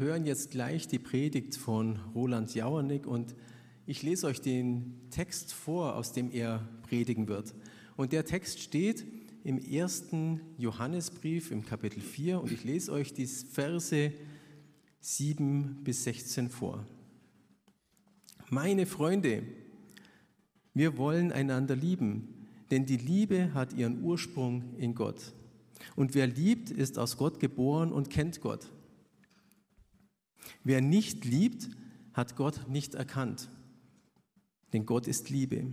hören jetzt gleich die Predigt von Roland Jauernick und ich lese euch den Text vor, aus dem er predigen wird. Und der Text steht im ersten Johannesbrief im Kapitel 4 und ich lese euch die Verse 7 bis 16 vor. Meine Freunde, wir wollen einander lieben, denn die Liebe hat ihren Ursprung in Gott. Und wer liebt, ist aus Gott geboren und kennt Gott. Wer nicht liebt, hat Gott nicht erkannt, denn Gott ist Liebe.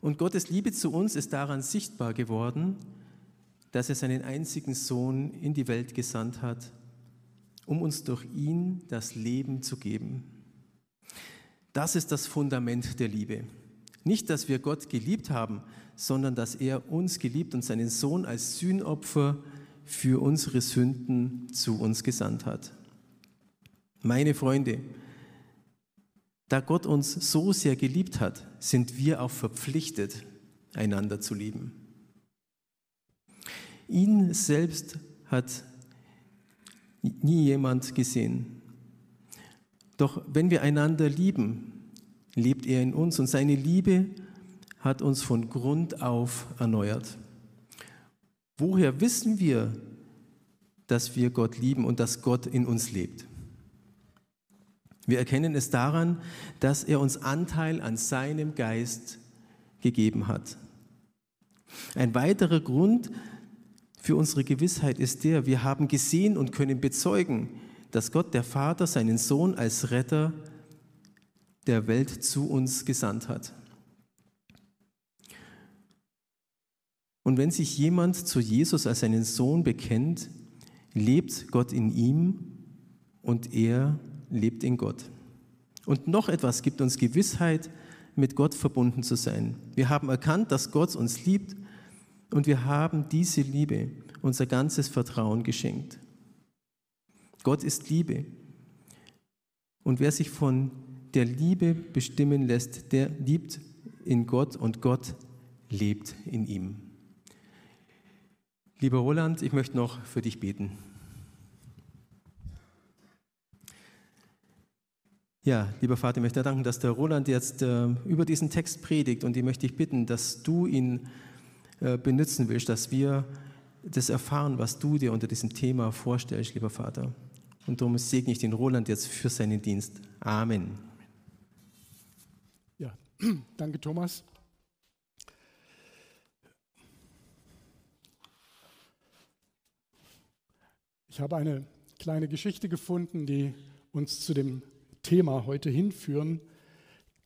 Und Gottes Liebe zu uns ist daran sichtbar geworden, dass er seinen einzigen Sohn in die Welt gesandt hat, um uns durch ihn das Leben zu geben. Das ist das Fundament der Liebe. Nicht, dass wir Gott geliebt haben, sondern dass er uns geliebt und seinen Sohn als Sühnopfer für unsere Sünden zu uns gesandt hat. Meine Freunde, da Gott uns so sehr geliebt hat, sind wir auch verpflichtet, einander zu lieben. Ihn selbst hat nie jemand gesehen. Doch wenn wir einander lieben, lebt er in uns und seine Liebe hat uns von Grund auf erneuert. Woher wissen wir, dass wir Gott lieben und dass Gott in uns lebt? Wir erkennen es daran, dass er uns Anteil an seinem Geist gegeben hat. Ein weiterer Grund für unsere Gewissheit ist der, wir haben gesehen und können bezeugen, dass Gott der Vater seinen Sohn als Retter der Welt zu uns gesandt hat. Und wenn sich jemand zu Jesus als seinen Sohn bekennt, lebt Gott in ihm und er lebt in Gott. Und noch etwas gibt uns Gewissheit, mit Gott verbunden zu sein. Wir haben erkannt, dass Gott uns liebt und wir haben diese Liebe, unser ganzes Vertrauen geschenkt. Gott ist Liebe. Und wer sich von der Liebe bestimmen lässt, der liebt in Gott und Gott lebt in ihm. Lieber Roland, ich möchte noch für dich beten. Ja, lieber Vater, ich möchte danken, dass der Roland jetzt äh, über diesen Text predigt und ich möchte dich bitten, dass du ihn äh, benutzen willst, dass wir das erfahren, was du dir unter diesem Thema vorstellst, lieber Vater. Und darum segne ich den Roland jetzt für seinen Dienst. Amen. Ja, danke Thomas. Ich habe eine kleine Geschichte gefunden, die uns zu dem Thema heute hinführen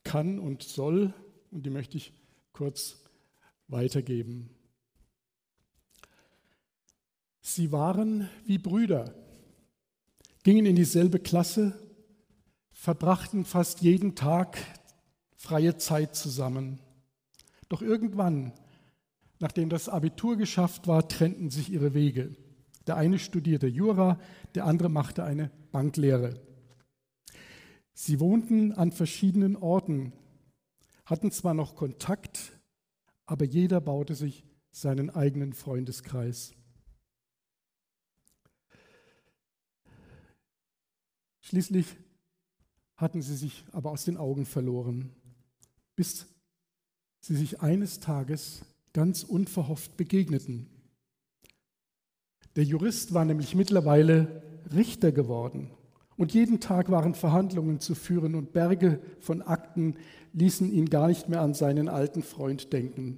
kann und soll. Und die möchte ich kurz weitergeben. Sie waren wie Brüder, gingen in dieselbe Klasse, verbrachten fast jeden Tag freie Zeit zusammen. Doch irgendwann, nachdem das Abitur geschafft war, trennten sich ihre Wege. Der eine studierte Jura, der andere machte eine Banklehre. Sie wohnten an verschiedenen Orten, hatten zwar noch Kontakt, aber jeder baute sich seinen eigenen Freundeskreis. Schließlich hatten sie sich aber aus den Augen verloren, bis sie sich eines Tages ganz unverhofft begegneten. Der Jurist war nämlich mittlerweile Richter geworden und jeden Tag waren Verhandlungen zu führen und Berge von Akten ließen ihn gar nicht mehr an seinen alten Freund denken.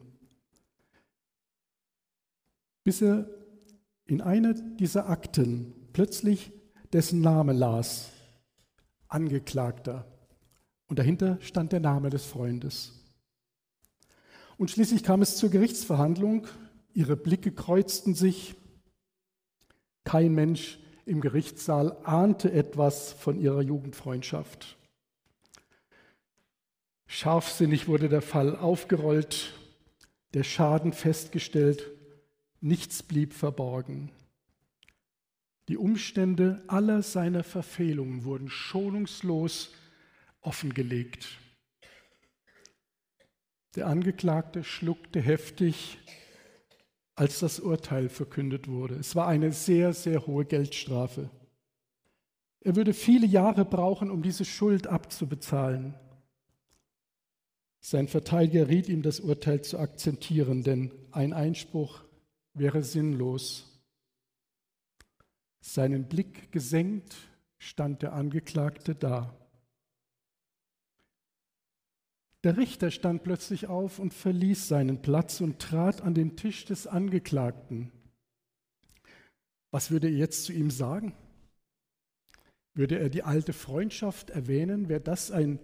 Bis er in einer dieser Akten plötzlich dessen Name las, Angeklagter. Und dahinter stand der Name des Freundes. Und schließlich kam es zur Gerichtsverhandlung. Ihre Blicke kreuzten sich. Kein Mensch im Gerichtssaal ahnte etwas von ihrer Jugendfreundschaft. Scharfsinnig wurde der Fall aufgerollt, der Schaden festgestellt, nichts blieb verborgen. Die Umstände aller seiner Verfehlungen wurden schonungslos offengelegt. Der Angeklagte schluckte heftig als das Urteil verkündet wurde. Es war eine sehr, sehr hohe Geldstrafe. Er würde viele Jahre brauchen, um diese Schuld abzubezahlen. Sein Verteidiger riet ihm, das Urteil zu akzeptieren, denn ein Einspruch wäre sinnlos. Seinen Blick gesenkt stand der Angeklagte da. Der Richter stand plötzlich auf und verließ seinen Platz und trat an den Tisch des Angeklagten. Was würde er jetzt zu ihm sagen? Würde er die alte Freundschaft erwähnen? Wäre das ein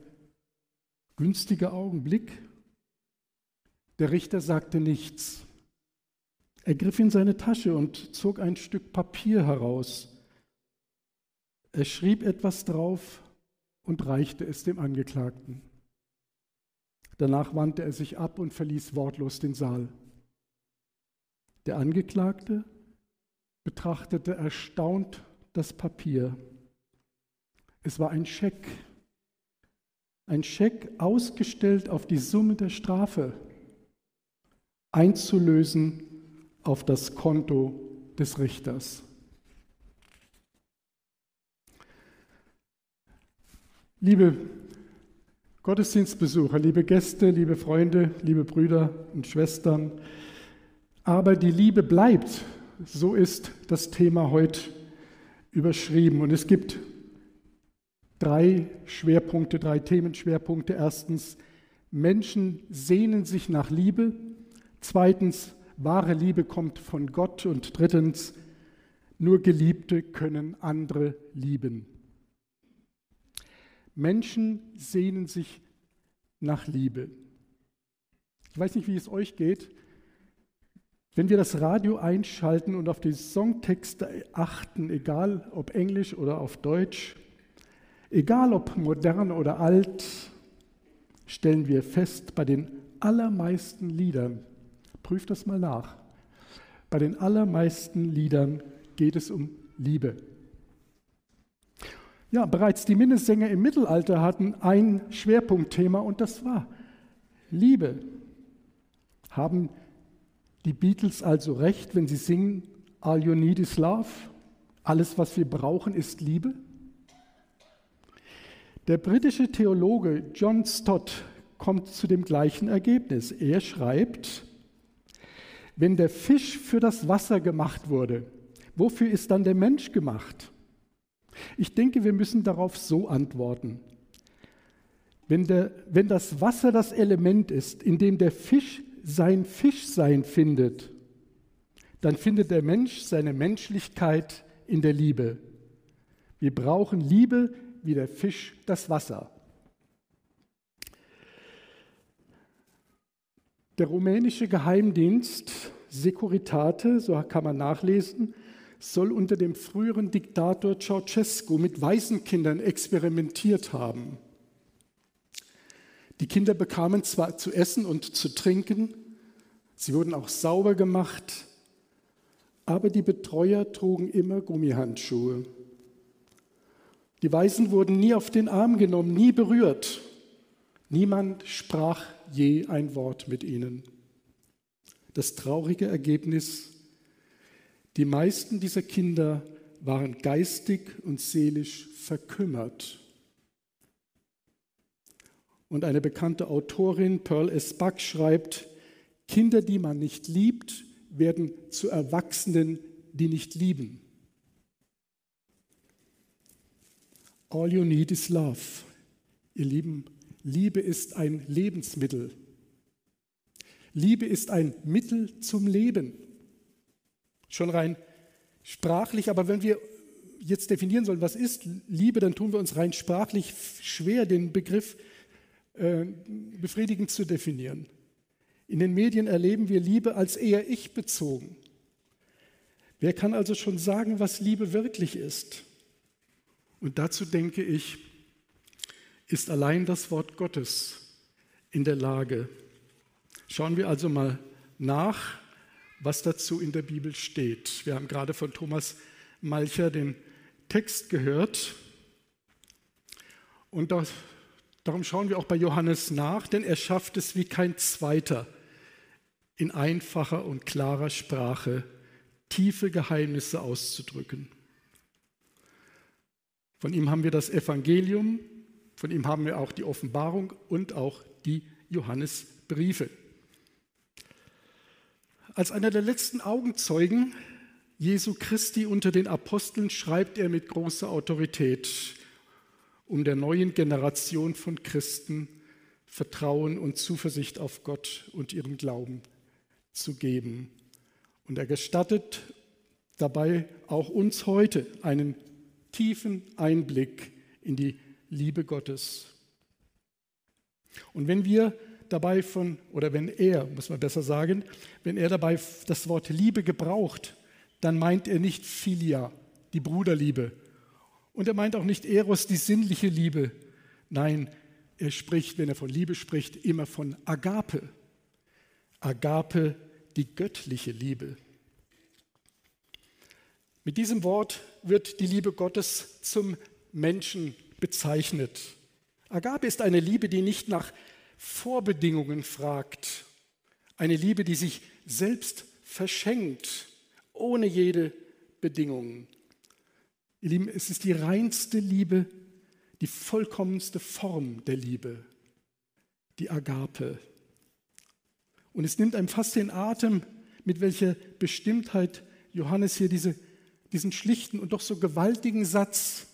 günstiger Augenblick? Der Richter sagte nichts. Er griff in seine Tasche und zog ein Stück Papier heraus. Er schrieb etwas drauf und reichte es dem Angeklagten. Danach wandte er sich ab und verließ wortlos den Saal. Der Angeklagte betrachtete erstaunt das Papier. Es war ein Scheck, ein Scheck ausgestellt auf die Summe der Strafe, einzulösen auf das Konto des Richters. Liebe Gottesdienstbesucher, liebe Gäste, liebe Freunde, liebe Brüder und Schwestern, aber die Liebe bleibt, so ist das Thema heute überschrieben. Und es gibt drei Schwerpunkte, drei Themenschwerpunkte. Erstens, Menschen sehnen sich nach Liebe. Zweitens, wahre Liebe kommt von Gott. Und drittens, nur Geliebte können andere lieben. Menschen sehnen sich nach Liebe. Ich weiß nicht, wie es euch geht. Wenn wir das Radio einschalten und auf die Songtexte achten, egal ob Englisch oder auf Deutsch, egal ob modern oder alt, stellen wir fest, bei den allermeisten Liedern, prüft das mal nach, bei den allermeisten Liedern geht es um Liebe. Ja, bereits die Minnesänger im Mittelalter hatten ein Schwerpunktthema und das war Liebe. Haben die Beatles also recht, wenn sie singen, All you need is love? Alles, was wir brauchen, ist Liebe? Der britische Theologe John Stott kommt zu dem gleichen Ergebnis. Er schreibt, wenn der Fisch für das Wasser gemacht wurde, wofür ist dann der Mensch gemacht? Ich denke, wir müssen darauf so antworten. Wenn, der, wenn das Wasser das Element ist, in dem der Fisch sein Fischsein findet, dann findet der Mensch seine Menschlichkeit in der Liebe. Wir brauchen Liebe wie der Fisch das Wasser. Der rumänische Geheimdienst Securitate, so kann man nachlesen, soll unter dem früheren Diktator Ceausescu mit Waisenkindern experimentiert haben. Die Kinder bekamen zwar zu essen und zu trinken, sie wurden auch sauber gemacht, aber die Betreuer trugen immer Gummihandschuhe. Die Waisen wurden nie auf den Arm genommen, nie berührt. Niemand sprach je ein Wort mit ihnen. Das traurige Ergebnis die meisten dieser Kinder waren geistig und seelisch verkümmert. Und eine bekannte Autorin, Pearl S. Buck, schreibt, Kinder, die man nicht liebt, werden zu Erwachsenen, die nicht lieben. All you need is love. Ihr Lieben, Liebe ist ein Lebensmittel. Liebe ist ein Mittel zum Leben. Schon rein sprachlich, aber wenn wir jetzt definieren sollen, was ist Liebe, dann tun wir uns rein sprachlich schwer, den Begriff äh, befriedigend zu definieren. In den Medien erleben wir Liebe als eher ich bezogen. Wer kann also schon sagen, was Liebe wirklich ist? Und dazu denke ich, ist allein das Wort Gottes in der Lage. Schauen wir also mal nach, was dazu in der Bibel steht. Wir haben gerade von Thomas Malcher den Text gehört. Und das, darum schauen wir auch bei Johannes nach, denn er schafft es wie kein zweiter, in einfacher und klarer Sprache tiefe Geheimnisse auszudrücken. Von ihm haben wir das Evangelium, von ihm haben wir auch die Offenbarung und auch die Johannesbriefe. Als einer der letzten Augenzeugen Jesu Christi unter den Aposteln schreibt er mit großer Autorität, um der neuen Generation von Christen Vertrauen und Zuversicht auf Gott und ihren Glauben zu geben. Und er gestattet dabei auch uns heute einen tiefen Einblick in die Liebe Gottes. Und wenn wir dabei von, oder wenn er, muss man besser sagen, wenn er dabei das Wort Liebe gebraucht, dann meint er nicht Philia, die Bruderliebe. Und er meint auch nicht Eros, die sinnliche Liebe. Nein, er spricht, wenn er von Liebe spricht, immer von Agape. Agape, die göttliche Liebe. Mit diesem Wort wird die Liebe Gottes zum Menschen bezeichnet. Agape ist eine Liebe, die nicht nach Vorbedingungen fragt, eine Liebe, die sich selbst verschenkt, ohne jede Bedingung. Ihr Lieben, es ist die reinste Liebe, die vollkommenste Form der Liebe, die Agape. Und es nimmt einem fast den Atem, mit welcher Bestimmtheit Johannes hier diese, diesen schlichten und doch so gewaltigen Satz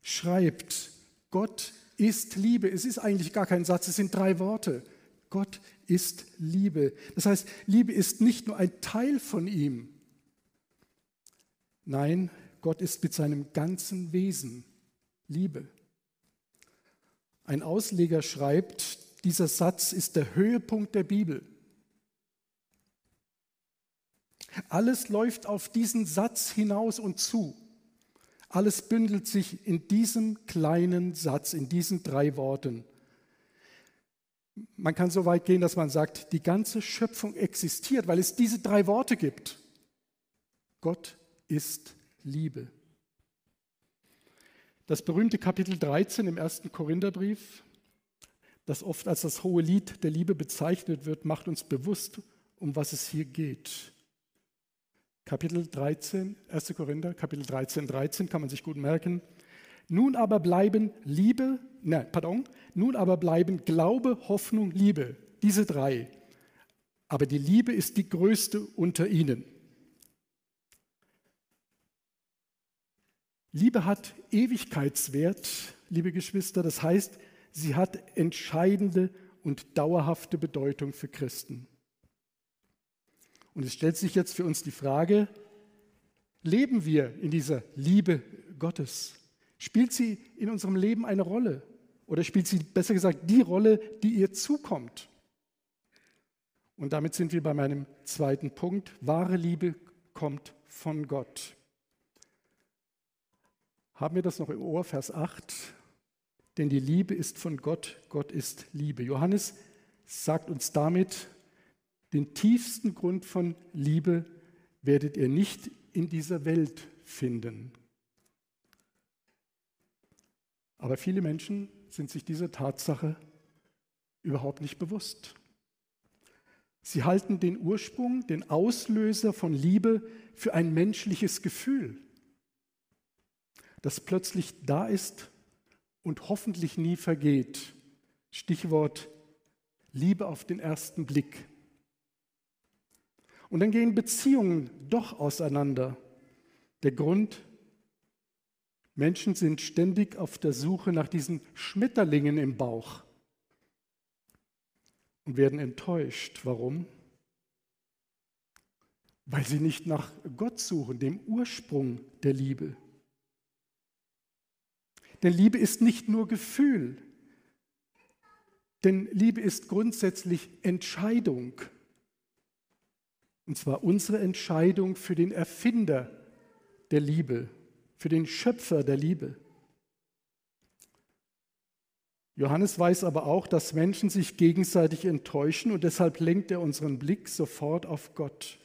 schreibt. Gott ist Liebe. Es ist eigentlich gar kein Satz, es sind drei Worte. Gott ist Liebe. Das heißt, Liebe ist nicht nur ein Teil von ihm, Nein, Gott ist mit seinem ganzen Wesen Liebe. Ein Ausleger schreibt, dieser Satz ist der Höhepunkt der Bibel. Alles läuft auf diesen Satz hinaus und zu. Alles bündelt sich in diesem kleinen Satz, in diesen drei Worten. Man kann so weit gehen, dass man sagt, die ganze Schöpfung existiert, weil es diese drei Worte gibt. Gott ist Liebe. Das berühmte Kapitel 13 im ersten Korintherbrief, das oft als das hohe Lied der Liebe bezeichnet wird, macht uns bewusst, um was es hier geht. Kapitel 13, 1. Korinther, Kapitel 13, 13 kann man sich gut merken. Nun aber bleiben Liebe, ne, pardon, nun aber bleiben Glaube, Hoffnung, Liebe, diese drei. Aber die Liebe ist die größte unter ihnen. Liebe hat Ewigkeitswert, liebe Geschwister, das heißt, sie hat entscheidende und dauerhafte Bedeutung für Christen. Und es stellt sich jetzt für uns die Frage, leben wir in dieser Liebe Gottes? Spielt sie in unserem Leben eine Rolle? Oder spielt sie besser gesagt die Rolle, die ihr zukommt? Und damit sind wir bei meinem zweiten Punkt. Wahre Liebe kommt von Gott. Haben wir das noch im Ohr, Vers 8? Denn die Liebe ist von Gott, Gott ist Liebe. Johannes sagt uns damit, den tiefsten Grund von Liebe werdet ihr nicht in dieser Welt finden. Aber viele Menschen sind sich dieser Tatsache überhaupt nicht bewusst. Sie halten den Ursprung, den Auslöser von Liebe für ein menschliches Gefühl das plötzlich da ist und hoffentlich nie vergeht. Stichwort Liebe auf den ersten Blick. Und dann gehen Beziehungen doch auseinander. Der Grund, Menschen sind ständig auf der Suche nach diesen Schmetterlingen im Bauch und werden enttäuscht. Warum? Weil sie nicht nach Gott suchen, dem Ursprung der Liebe. Denn Liebe ist nicht nur Gefühl, denn Liebe ist grundsätzlich Entscheidung. Und zwar unsere Entscheidung für den Erfinder der Liebe, für den Schöpfer der Liebe. Johannes weiß aber auch, dass Menschen sich gegenseitig enttäuschen und deshalb lenkt er unseren Blick sofort auf Gott.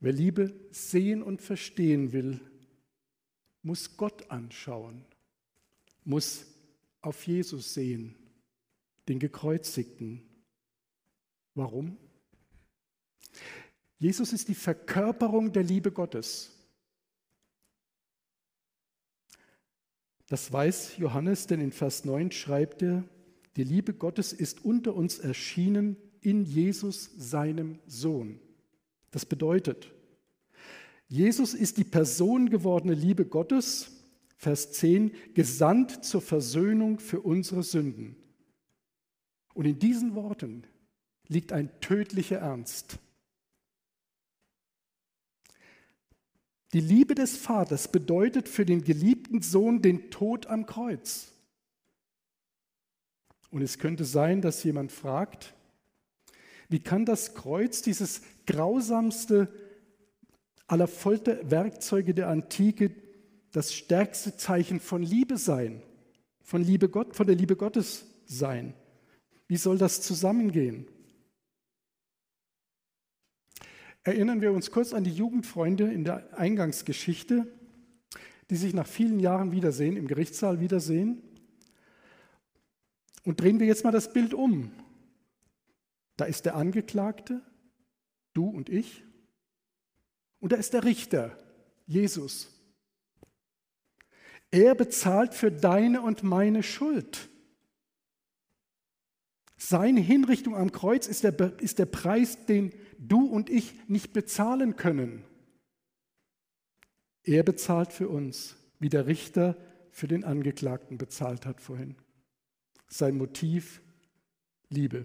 Wer Liebe sehen und verstehen will, muss Gott anschauen, muss auf Jesus sehen, den gekreuzigten. Warum? Jesus ist die Verkörperung der Liebe Gottes. Das weiß Johannes, denn in Vers 9 schreibt er, die Liebe Gottes ist unter uns erschienen in Jesus, seinem Sohn. Das bedeutet, Jesus ist die personengewordene Liebe Gottes, Vers 10, gesandt zur Versöhnung für unsere Sünden. Und in diesen Worten liegt ein tödlicher Ernst. Die Liebe des Vaters bedeutet für den geliebten Sohn den Tod am Kreuz. Und es könnte sein, dass jemand fragt, wie kann das Kreuz, dieses grausamste aller Folterwerkzeuge der Antike, das stärkste Zeichen von Liebe sein, von, Liebe Gott, von der Liebe Gottes sein? Wie soll das zusammengehen? Erinnern wir uns kurz an die Jugendfreunde in der Eingangsgeschichte, die sich nach vielen Jahren wiedersehen, im Gerichtssaal wiedersehen. Und drehen wir jetzt mal das Bild um. Da ist der Angeklagte, du und ich, und da ist der Richter, Jesus. Er bezahlt für deine und meine Schuld. Seine Hinrichtung am Kreuz ist der, ist der Preis, den du und ich nicht bezahlen können. Er bezahlt für uns, wie der Richter für den Angeklagten bezahlt hat vorhin. Sein Motiv Liebe.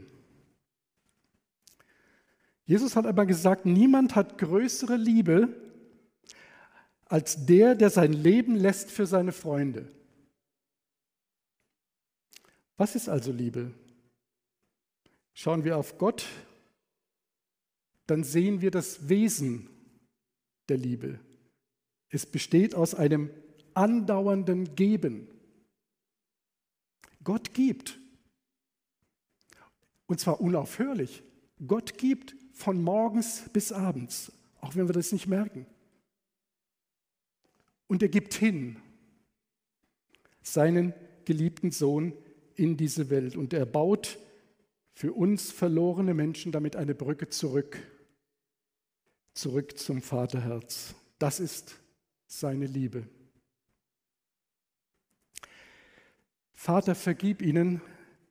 Jesus hat aber gesagt, niemand hat größere Liebe als der, der sein Leben lässt für seine Freunde. Was ist also Liebe? Schauen wir auf Gott, dann sehen wir das Wesen der Liebe. Es besteht aus einem andauernden Geben. Gott gibt. Und zwar unaufhörlich. Gott gibt von morgens bis abends, auch wenn wir das nicht merken. Und er gibt hin seinen geliebten Sohn in diese Welt. Und er baut für uns verlorene Menschen damit eine Brücke zurück zurück zum Vaterherz. Das ist seine Liebe. Vater, vergib ihnen,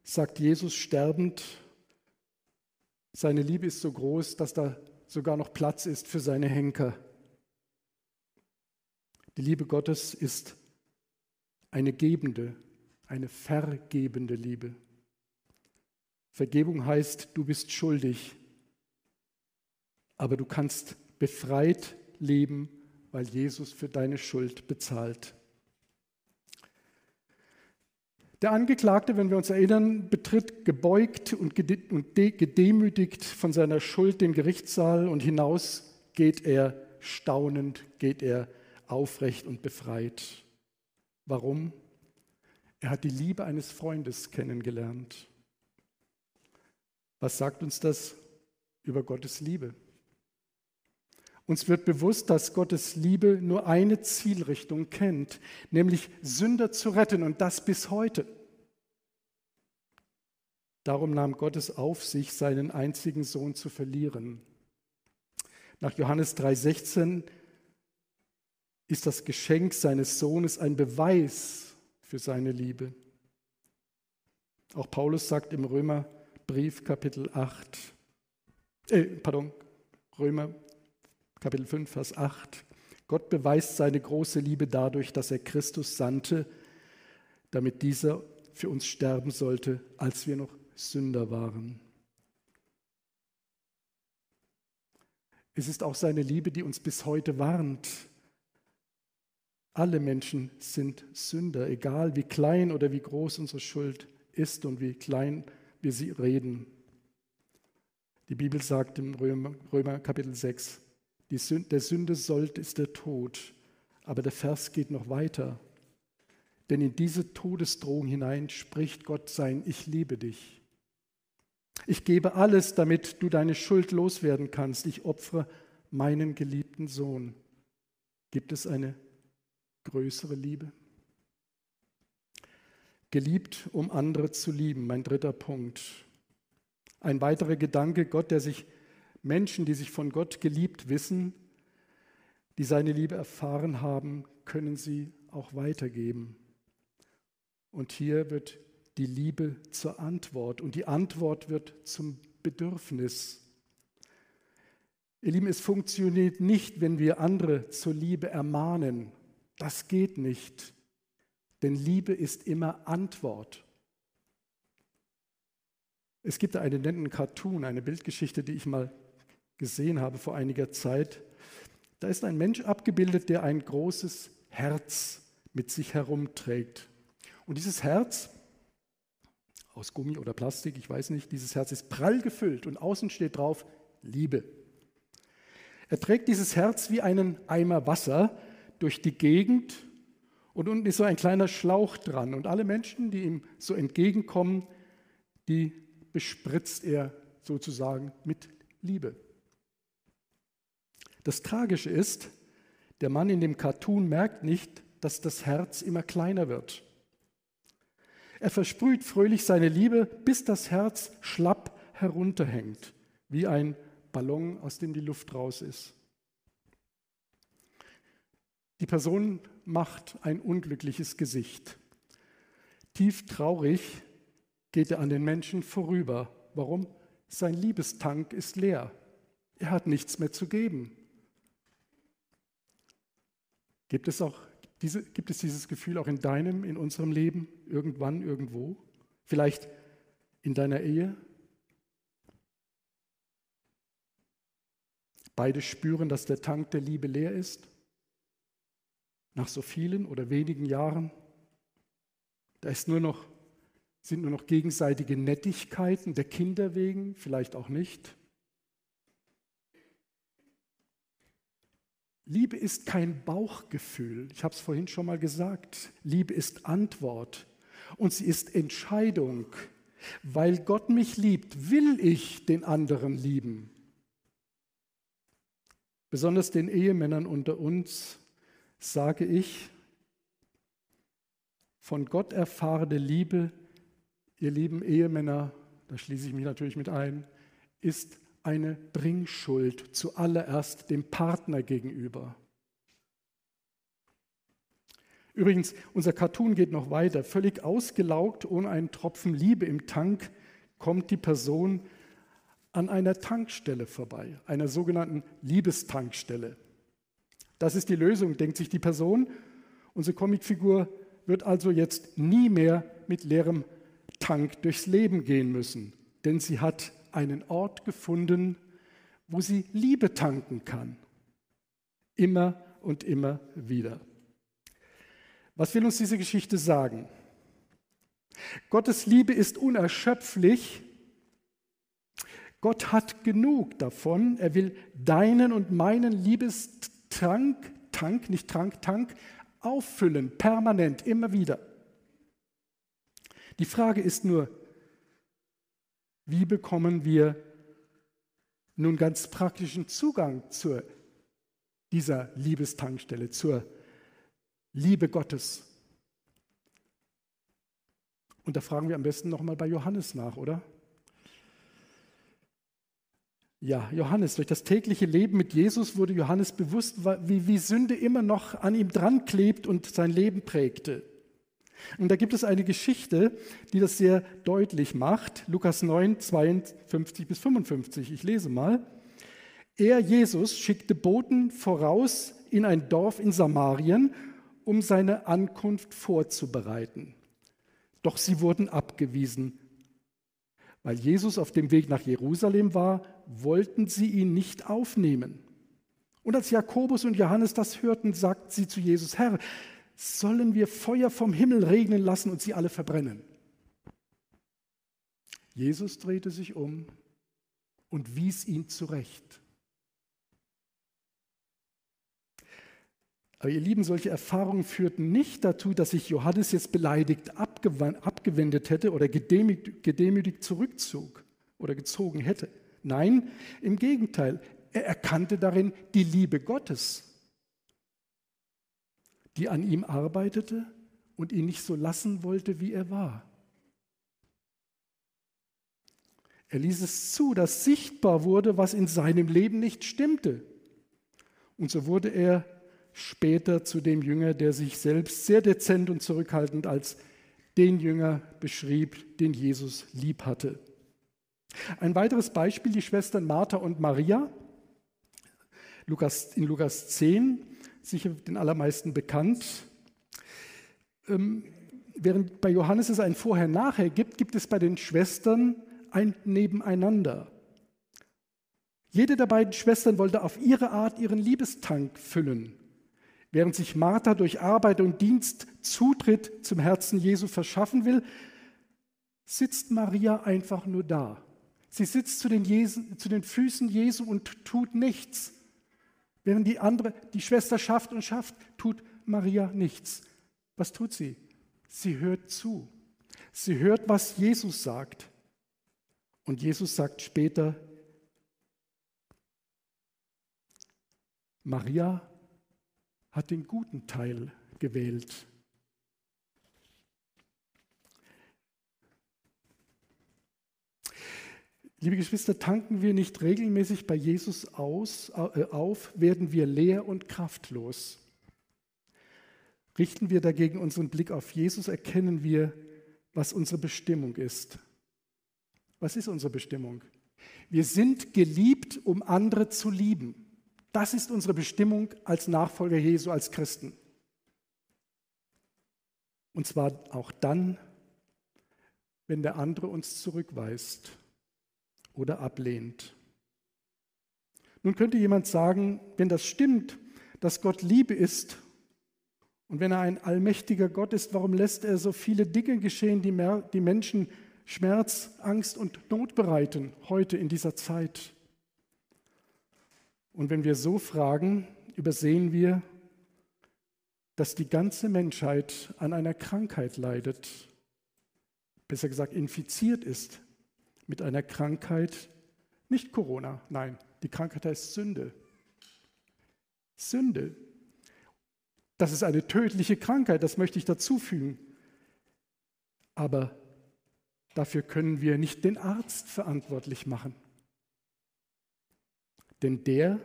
sagt Jesus sterbend. Seine Liebe ist so groß, dass da sogar noch Platz ist für seine Henker. Die Liebe Gottes ist eine gebende, eine vergebende Liebe. Vergebung heißt, du bist schuldig, aber du kannst befreit leben, weil Jesus für deine Schuld bezahlt. Der Angeklagte, wenn wir uns erinnern, betritt gebeugt und gedemütigt von seiner Schuld den Gerichtssaal und hinaus geht er staunend, geht er aufrecht und befreit. Warum? Er hat die Liebe eines Freundes kennengelernt. Was sagt uns das über Gottes Liebe? Uns wird bewusst, dass Gottes Liebe nur eine Zielrichtung kennt, nämlich Sünder zu retten und das bis heute. Darum nahm Gott es auf sich, seinen einzigen Sohn zu verlieren. Nach Johannes 3:16 ist das Geschenk seines Sohnes ein Beweis für seine Liebe. Auch Paulus sagt im Römerbrief Kapitel 8, äh, pardon, Römer Kapitel 5, Vers 8. Gott beweist seine große Liebe dadurch, dass er Christus sandte, damit dieser für uns sterben sollte, als wir noch Sünder waren. Es ist auch seine Liebe, die uns bis heute warnt. Alle Menschen sind Sünder, egal wie klein oder wie groß unsere Schuld ist und wie klein wir sie reden. Die Bibel sagt im Römer, Römer Kapitel 6, Sünde, der Sünde Sold ist der Tod. Aber der Vers geht noch weiter. Denn in diese Todesdrohung hinein spricht Gott sein, ich liebe dich. Ich gebe alles, damit du deine Schuld loswerden kannst. Ich opfere meinen geliebten Sohn. Gibt es eine größere Liebe? Geliebt, um andere zu lieben, mein dritter Punkt. Ein weiterer Gedanke, Gott, der sich Menschen, die sich von Gott geliebt wissen, die seine Liebe erfahren haben, können sie auch weitergeben. Und hier wird die Liebe zur Antwort und die Antwort wird zum Bedürfnis. Ihr Lieben, es funktioniert nicht, wenn wir andere zur Liebe ermahnen. Das geht nicht. Denn Liebe ist immer Antwort. Es gibt einen netten Cartoon, eine Bildgeschichte, die ich mal gesehen habe vor einiger Zeit. Da ist ein Mensch abgebildet, der ein großes Herz mit sich herumträgt. Und dieses Herz, aus Gummi oder Plastik, ich weiß nicht, dieses Herz ist prall gefüllt und außen steht drauf Liebe. Er trägt dieses Herz wie einen Eimer Wasser durch die Gegend und unten ist so ein kleiner Schlauch dran. Und alle Menschen, die ihm so entgegenkommen, die bespritzt er sozusagen mit Liebe. Das Tragische ist, der Mann in dem Cartoon merkt nicht, dass das Herz immer kleiner wird. Er versprüht fröhlich seine Liebe, bis das Herz schlapp herunterhängt, wie ein Ballon, aus dem die Luft raus ist. Die Person macht ein unglückliches Gesicht. Tief traurig geht er an den Menschen vorüber. Warum? Sein Liebestank ist leer. Er hat nichts mehr zu geben. Gibt es, auch diese, gibt es dieses Gefühl auch in deinem, in unserem Leben, irgendwann, irgendwo? Vielleicht in deiner Ehe, Beide spüren, dass der Tank der Liebe leer ist. Nach so vielen oder wenigen Jahren. Da ist nur noch, sind nur noch gegenseitige Nettigkeiten der Kinder wegen, vielleicht auch nicht. Liebe ist kein Bauchgefühl. Ich habe es vorhin schon mal gesagt. Liebe ist Antwort und sie ist Entscheidung. Weil Gott mich liebt, will ich den anderen lieben. Besonders den Ehemännern unter uns sage ich, von Gott erfahrene Liebe, ihr lieben Ehemänner, da schließe ich mich natürlich mit ein, ist eine Bringschuld zuallererst dem Partner gegenüber. Übrigens, unser Cartoon geht noch weiter. Völlig ausgelaugt, ohne einen Tropfen Liebe im Tank, kommt die Person an einer Tankstelle vorbei, einer sogenannten Liebestankstelle. Das ist die Lösung, denkt sich die Person. Unsere Comicfigur wird also jetzt nie mehr mit leerem Tank durchs Leben gehen müssen, denn sie hat einen Ort gefunden, wo sie Liebe tanken kann. Immer und immer wieder. Was will uns diese Geschichte sagen? Gottes Liebe ist unerschöpflich Gott hat genug davon. Er will deinen und meinen Liebestrank, Tank, nicht Trank, Tank, auffüllen, permanent, immer wieder. Die Frage ist nur, wie bekommen wir nun ganz praktischen Zugang zu dieser Liebestankstelle, zur Liebe Gottes? Und da fragen wir am besten nochmal bei Johannes nach, oder? Ja, Johannes, durch das tägliche Leben mit Jesus wurde Johannes bewusst, wie, wie Sünde immer noch an ihm dran klebt und sein Leben prägte. Und da gibt es eine Geschichte, die das sehr deutlich macht. Lukas 9, 52 bis 55. Ich lese mal. Er, Jesus, schickte Boten voraus in ein Dorf in Samarien, um seine Ankunft vorzubereiten. Doch sie wurden abgewiesen, weil Jesus auf dem Weg nach Jerusalem war, wollten sie ihn nicht aufnehmen. Und als Jakobus und Johannes das hörten, sagten sie zu Jesus, Herr, sollen wir Feuer vom Himmel regnen lassen und sie alle verbrennen? Jesus drehte sich um und wies ihn zurecht. Aber ihr Lieben, solche Erfahrungen führten nicht dazu, dass sich Johannes jetzt beleidigt abgewendet hätte oder gedemütigt, gedemütigt zurückzog oder gezogen hätte. Nein, im Gegenteil, er erkannte darin die Liebe Gottes, die an ihm arbeitete und ihn nicht so lassen wollte, wie er war. Er ließ es zu, dass sichtbar wurde, was in seinem Leben nicht stimmte. Und so wurde er später zu dem Jünger, der sich selbst sehr dezent und zurückhaltend als den Jünger beschrieb, den Jesus lieb hatte. Ein weiteres Beispiel, die Schwestern Martha und Maria, Lukas, in Lukas 10, sicher den allermeisten bekannt. Ähm, während bei Johannes es ein Vorher-Nachher gibt, gibt es bei den Schwestern ein Nebeneinander. Jede der beiden Schwestern wollte auf ihre Art ihren Liebestank füllen. Während sich Martha durch Arbeit und Dienst Zutritt zum Herzen Jesu verschaffen will, sitzt Maria einfach nur da. Sie sitzt zu den, Jesu, zu den Füßen Jesu und tut nichts. Während die andere, die Schwester schafft und schafft, tut Maria nichts. Was tut sie? Sie hört zu. Sie hört, was Jesus sagt. Und Jesus sagt später, Maria hat den guten Teil gewählt. Liebe Geschwister, tanken wir nicht regelmäßig bei Jesus aus, äh, auf, werden wir leer und kraftlos. Richten wir dagegen unseren Blick auf Jesus, erkennen wir, was unsere Bestimmung ist. Was ist unsere Bestimmung? Wir sind geliebt, um andere zu lieben. Das ist unsere Bestimmung als Nachfolger Jesu, als Christen. Und zwar auch dann, wenn der andere uns zurückweist oder ablehnt. Nun könnte jemand sagen, wenn das stimmt, dass Gott Liebe ist und wenn er ein allmächtiger Gott ist, warum lässt er so viele Dinge geschehen, die, die Menschen Schmerz, Angst und Not bereiten heute in dieser Zeit? Und wenn wir so fragen, übersehen wir, dass die ganze Menschheit an einer Krankheit leidet, besser gesagt infiziert ist mit einer Krankheit, nicht Corona, nein, die Krankheit heißt Sünde. Sünde. Das ist eine tödliche Krankheit, das möchte ich dazu fügen. Aber dafür können wir nicht den Arzt verantwortlich machen. Denn der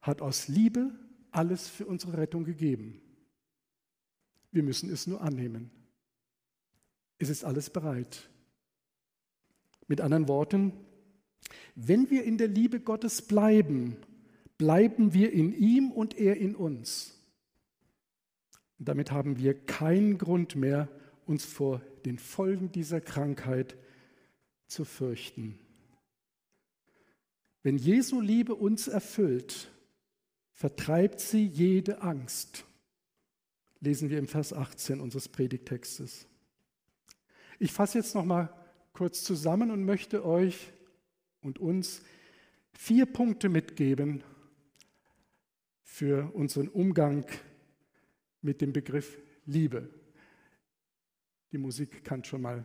hat aus Liebe alles für unsere Rettung gegeben. Wir müssen es nur annehmen. Es ist alles bereit. Mit anderen Worten, wenn wir in der Liebe Gottes bleiben, bleiben wir in ihm und er in uns. Damit haben wir keinen Grund mehr, uns vor den Folgen dieser Krankheit zu fürchten. Wenn Jesu Liebe uns erfüllt, vertreibt sie jede Angst. Lesen wir im Vers 18 unseres Predigtextes. Ich fasse jetzt noch mal kurz zusammen und möchte euch und uns vier Punkte mitgeben für unseren Umgang mit dem Begriff Liebe. Die Musik kann schon mal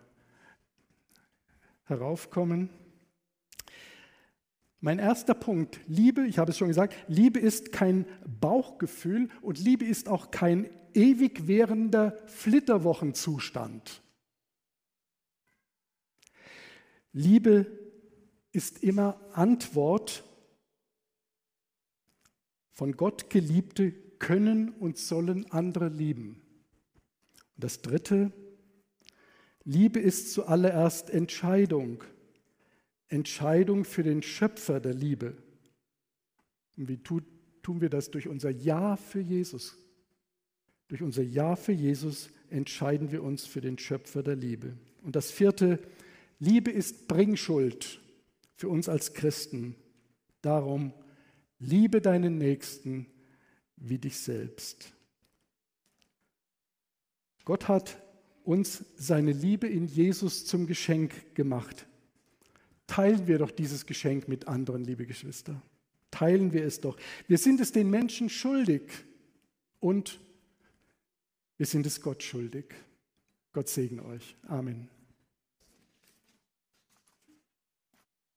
heraufkommen. Mein erster Punkt, Liebe, ich habe es schon gesagt, Liebe ist kein Bauchgefühl und Liebe ist auch kein ewig währender Flitterwochenzustand. Liebe ist immer Antwort. Von Gott geliebte können und sollen andere lieben. Und das Dritte, Liebe ist zuallererst Entscheidung. Entscheidung für den Schöpfer der Liebe. Und wie tun wir das? Durch unser Ja für Jesus. Durch unser Ja für Jesus entscheiden wir uns für den Schöpfer der Liebe. Und das vierte, Liebe ist Bringschuld für uns als Christen. Darum, liebe deinen Nächsten wie dich selbst. Gott hat uns seine Liebe in Jesus zum Geschenk gemacht. Teilen wir doch dieses Geschenk mit anderen, liebe Geschwister. Teilen wir es doch. Wir sind es den Menschen schuldig und wir sind es Gott schuldig. Gott segne euch. Amen.